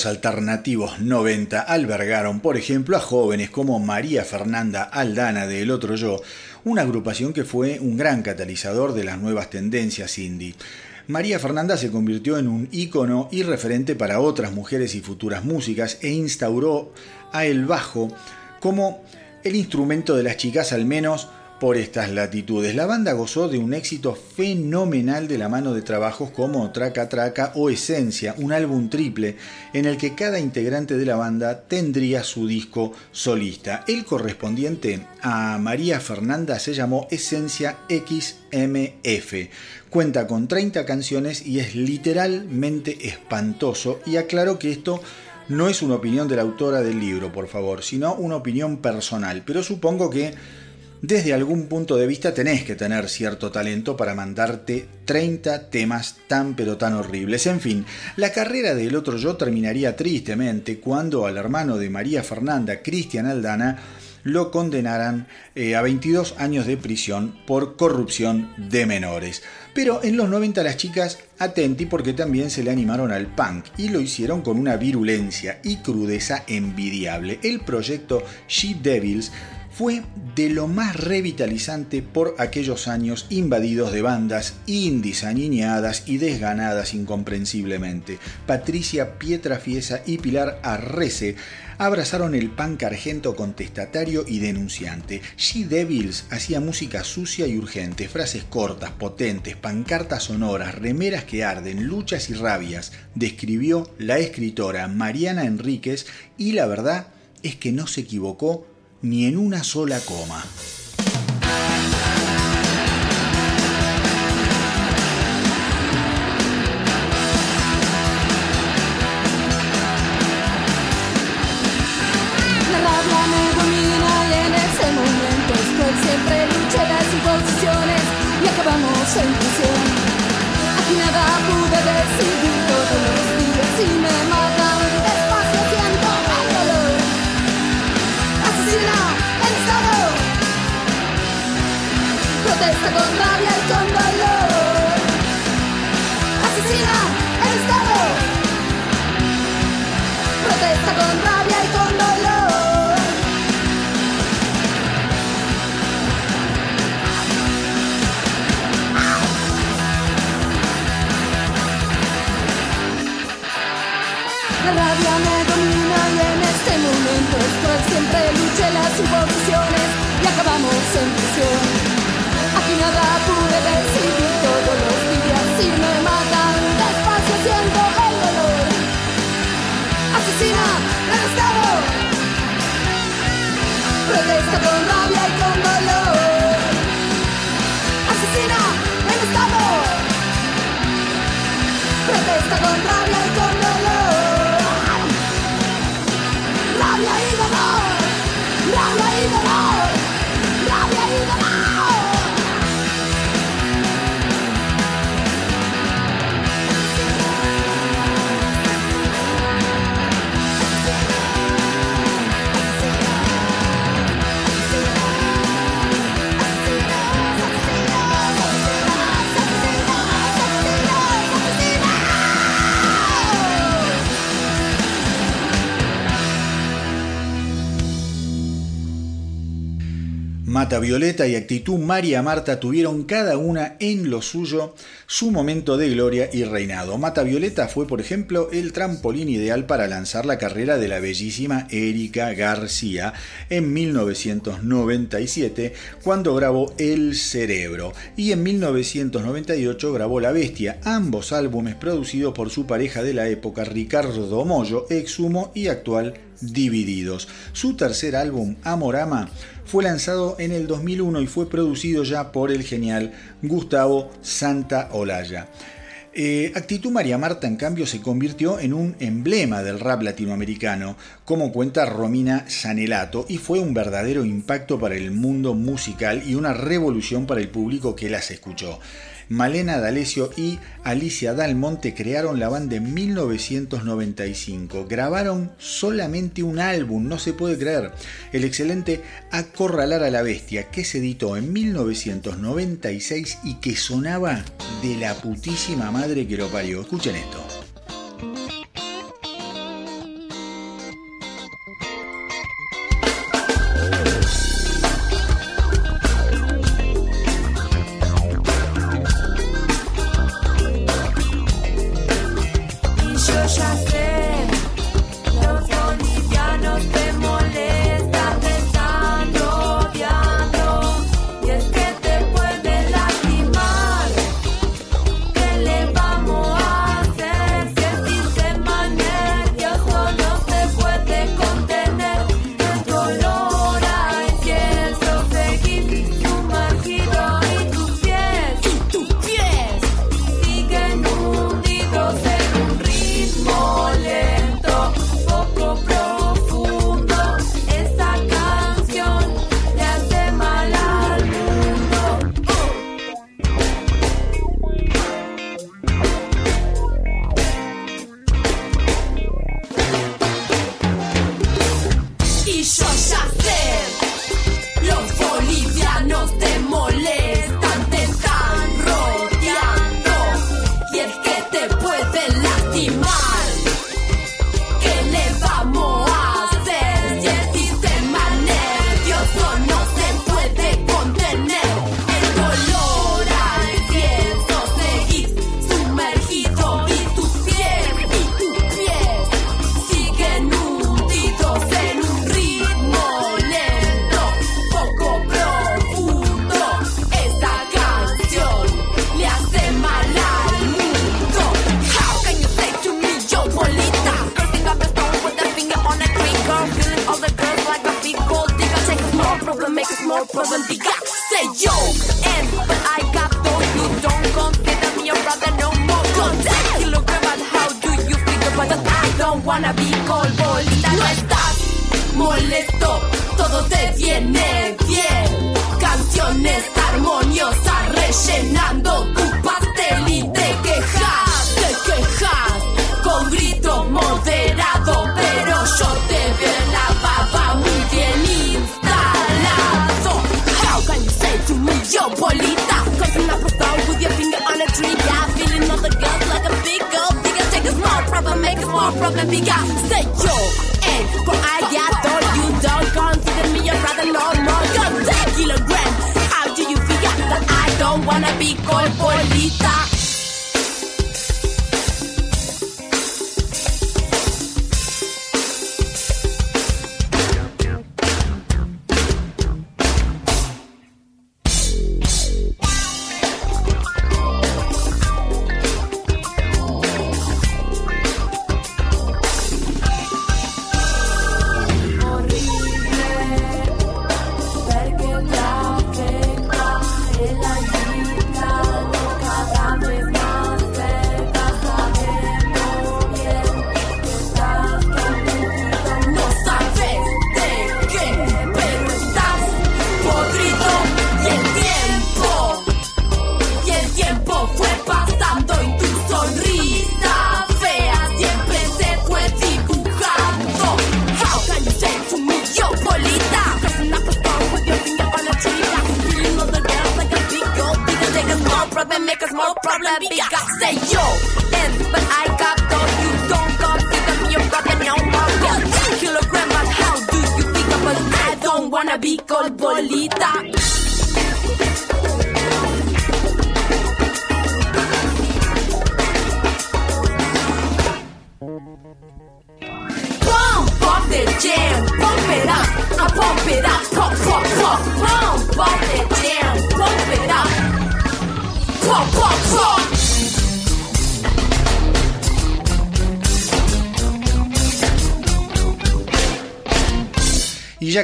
[SPEAKER 1] Alternativos 90 albergaron, por ejemplo, a jóvenes como María Fernanda Aldana de El Otro Yo, una agrupación que fue un gran catalizador de las nuevas tendencias indie. María Fernanda se convirtió en un ícono y referente para otras mujeres y futuras músicas e instauró a el bajo como el instrumento de las chicas al menos por estas latitudes. La banda gozó de un éxito fenomenal de la mano de trabajos como Traca Traca o Esencia, un álbum triple en el que cada integrante de la banda tendría su disco solista. El correspondiente a María Fernanda se llamó Esencia XMF. Cuenta con 30 canciones y es literalmente espantoso y aclaro que esto no es una opinión de la autora del libro, por favor, sino una opinión personal, pero supongo que desde algún punto de vista tenés que tener cierto talento para mandarte 30 temas tan pero tan horribles. En fin, la carrera del otro yo terminaría tristemente cuando al hermano de María Fernanda, Cristian Aldana, lo condenaran eh, a 22 años de prisión por corrupción de menores. Pero en los 90 las chicas atenti porque también se le animaron al punk y lo hicieron con una virulencia y crudeza envidiable. El proyecto She Devils fue de lo más revitalizante por aquellos años invadidos de bandas indies aniñadas y desganadas incomprensiblemente. Patricia Pietrafiesa y Pilar Arrece abrazaron el punk argento contestatario y denunciante. She Devils hacía música sucia y urgente, frases cortas, potentes, pancartas sonoras, remeras que arden, luchas y rabias, describió la escritora Mariana Enríquez y la verdad es que no se equivocó ni en una sola coma.
[SPEAKER 5] Siempre luché
[SPEAKER 1] Mata Violeta y Actitud María Marta tuvieron cada una en lo suyo su momento de gloria y reinado. Mata Violeta fue, por ejemplo, el trampolín ideal para lanzar la carrera de la bellísima Erika García en 1997, cuando grabó El Cerebro, y en 1998 grabó La Bestia, ambos álbumes producidos por su pareja de la época, Ricardo Mollo, exhumo y actual Divididos. Su tercer álbum, Amorama, fue lanzado en el 2001 y fue producido ya por el genial Gustavo Santa Olaya. Eh, Actitud María Marta, en cambio, se convirtió en un emblema del rap latinoamericano, como cuenta Romina Sanelato, y fue un verdadero impacto para el mundo musical y una revolución para el público que las escuchó. Malena D'Alessio y Alicia Dalmonte crearon la banda en 1995. Grabaron solamente un álbum, no se puede creer. El excelente Acorralar a la Bestia, que se editó en 1996 y que sonaba de la putísima madre que lo parió. Escuchen esto.
[SPEAKER 6] Say yo,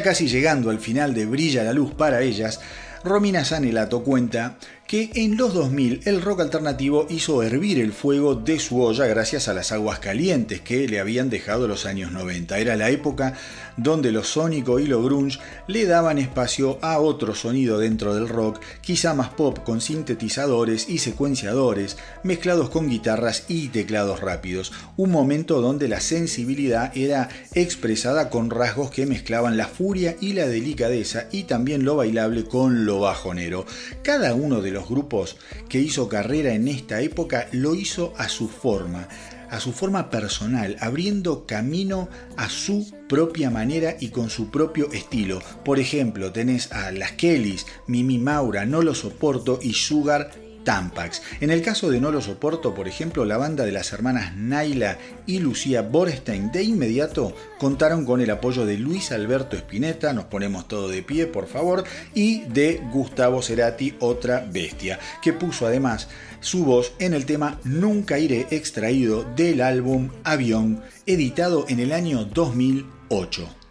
[SPEAKER 1] casi llegando al final de Brilla la Luz para ellas, Romina Sanelato cuenta que en los 2000 el rock alternativo hizo hervir el fuego de su olla gracias a las aguas calientes que le habían dejado los años 90. Era la época donde lo sónico y lo grunge le daban espacio a otro sonido dentro del rock, quizá más pop con sintetizadores y secuenciadores, mezclados con guitarras y teclados rápidos. Un momento donde la sensibilidad era expresada con rasgos que mezclaban la furia y la delicadeza y también lo bailable con lo bajonero. Cada uno de los grupos que hizo carrera en esta época lo hizo a su forma a su forma personal, abriendo camino a su propia manera y con su propio estilo. Por ejemplo, tenés a las Kellys, Mimi Maura, No Lo Soporto y Sugar Tampax. En el caso de No Lo Soporto, por ejemplo, la banda de las hermanas Naila y Lucía Borstein de inmediato contaron con el apoyo de Luis Alberto Spinetta, nos ponemos todo de pie, por favor, y de Gustavo Cerati, otra bestia, que puso además su voz en el tema Nunca iré extraído del álbum Avión, editado en el año 2008.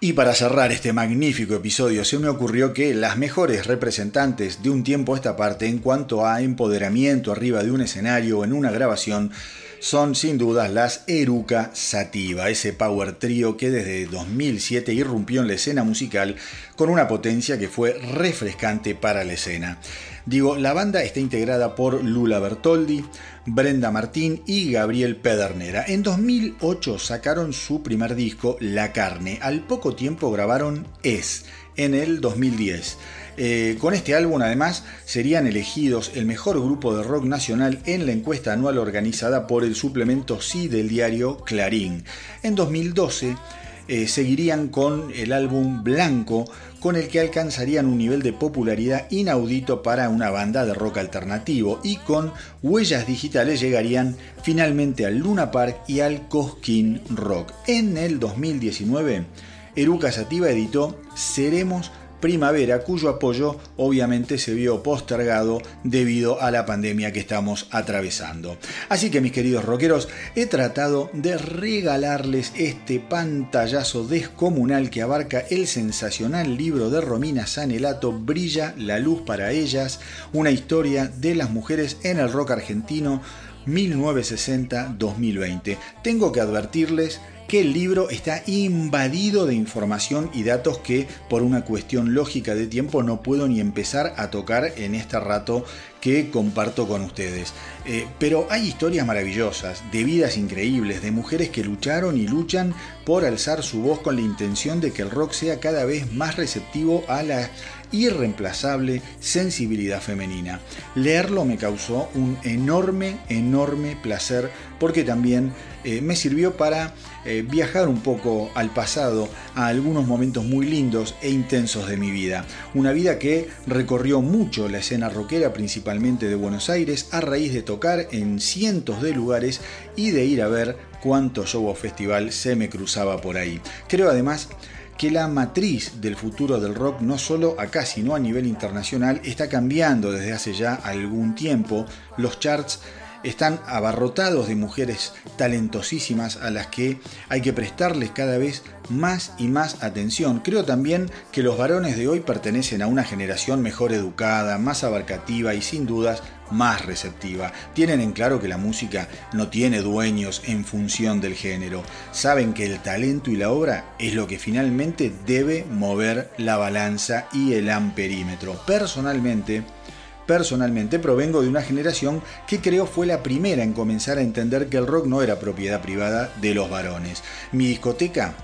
[SPEAKER 1] Y para cerrar este magnífico episodio, se me ocurrió que las mejores representantes de un tiempo a esta parte en cuanto a empoderamiento arriba de un escenario o en una grabación son sin dudas las Eruca Sativa, ese power trio que desde 2007 irrumpió en la escena musical con una potencia que fue refrescante para la escena. Digo, la banda está integrada por Lula Bertoldi, Brenda Martín y Gabriel Pedernera. En 2008 sacaron su primer disco, La Carne. Al poco tiempo grabaron Es, en el 2010. Eh, con este álbum además serían elegidos el mejor grupo de rock nacional en la encuesta anual organizada por el suplemento Sí del diario Clarín. En 2012 eh, seguirían con el álbum Blanco, con el que alcanzarían un nivel de popularidad inaudito para una banda de rock alternativo y con huellas digitales llegarían finalmente al Luna Park y al Cosquín Rock. En el 2019, Eruca Sativa editó Seremos Primavera, cuyo apoyo obviamente se vio postergado debido a la pandemia que estamos atravesando. Así que mis queridos rockeros, he tratado de regalarles este pantallazo descomunal que abarca el sensacional libro de Romina Sanelato, Brilla la luz para ellas, una historia de las mujeres en el rock argentino 1960-2020. Tengo que advertirles que el libro está invadido de información y datos que por una cuestión lógica de tiempo no puedo ni empezar a tocar en este rato que comparto con ustedes. Eh, pero hay historias maravillosas, de vidas increíbles, de mujeres que lucharon y luchan por alzar su voz con la intención de que el rock sea cada vez más receptivo a la irreemplazable sensibilidad femenina. Leerlo me causó un enorme, enorme placer porque también eh, me sirvió para eh, viajar un poco al pasado, a algunos momentos muy lindos e intensos de mi vida. Una vida que recorrió mucho la escena rockera, principalmente de Buenos Aires, a raíz de tocar en cientos de lugares y de ir a ver cuánto show festival se me cruzaba por ahí. Creo además que la matriz del futuro del rock, no solo acá, sino a nivel internacional, está cambiando desde hace ya algún tiempo. Los charts están abarrotados de mujeres talentosísimas a las que hay que prestarles cada vez más y más atención. Creo también que los varones de hoy pertenecen a una generación mejor educada, más abarcativa y sin dudas más receptiva. Tienen en claro que la música no tiene dueños en función del género. Saben que el talento y la obra es lo que finalmente debe mover la balanza y el amperímetro. Personalmente, Personalmente provengo de una generación que creo fue la primera en comenzar a entender que el rock no era propiedad privada de los varones. Mi discoteca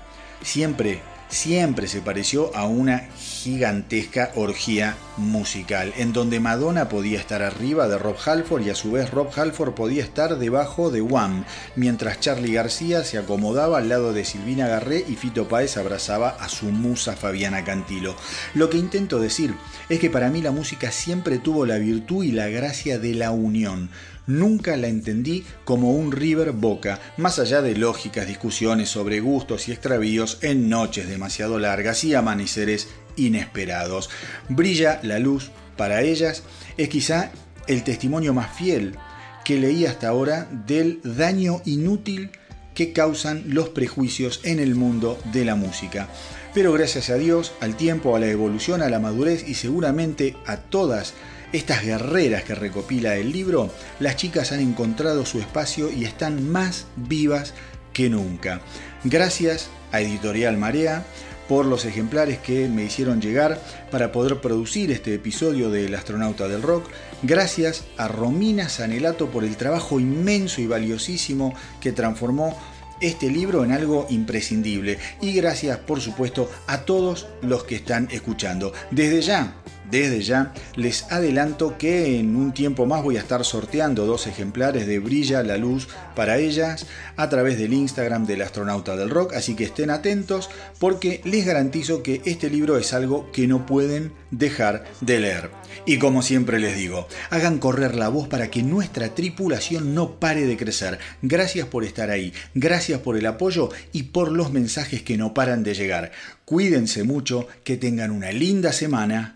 [SPEAKER 1] siempre siempre se pareció a una gigantesca orgía musical, en donde Madonna podía estar arriba de Rob Halford y a su vez Rob Halford podía estar debajo de Wham, mientras Charlie García se acomodaba al lado de Silvina Garré y Fito Páez abrazaba a su musa Fabiana Cantilo. Lo que intento decir es que para mí la música siempre tuvo la virtud y la gracia de la unión, nunca la entendí como un River Boca, más allá de lógicas discusiones sobre gustos y extravíos en noches demasiado largas y amaneceres inesperados. Brilla la luz para ellas es quizá el testimonio más fiel que leí hasta ahora del daño inútil que causan los prejuicios en el mundo de la música. Pero gracias a Dios, al tiempo, a la evolución, a la madurez y seguramente a todas estas guerreras que recopila el libro, las chicas han encontrado su espacio y están más vivas que nunca. Gracias a Editorial Marea por los ejemplares que me hicieron llegar para poder producir este episodio del astronauta del rock. Gracias a Romina Sanelato por el trabajo inmenso y valiosísimo que transformó este libro en algo imprescindible. Y gracias, por supuesto, a todos los que están escuchando. Desde ya, desde ya les adelanto que en un tiempo más voy a estar sorteando dos ejemplares de Brilla la Luz para ellas a través del Instagram del astronauta del rock, así que estén atentos porque les garantizo que este libro es algo que no pueden dejar de leer. Y como siempre les digo, hagan correr la voz para que nuestra tripulación no pare de crecer. Gracias por estar ahí, gracias por el apoyo y por los mensajes que no paran de llegar. Cuídense mucho, que tengan una linda semana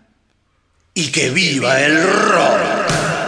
[SPEAKER 1] y que viva el rock.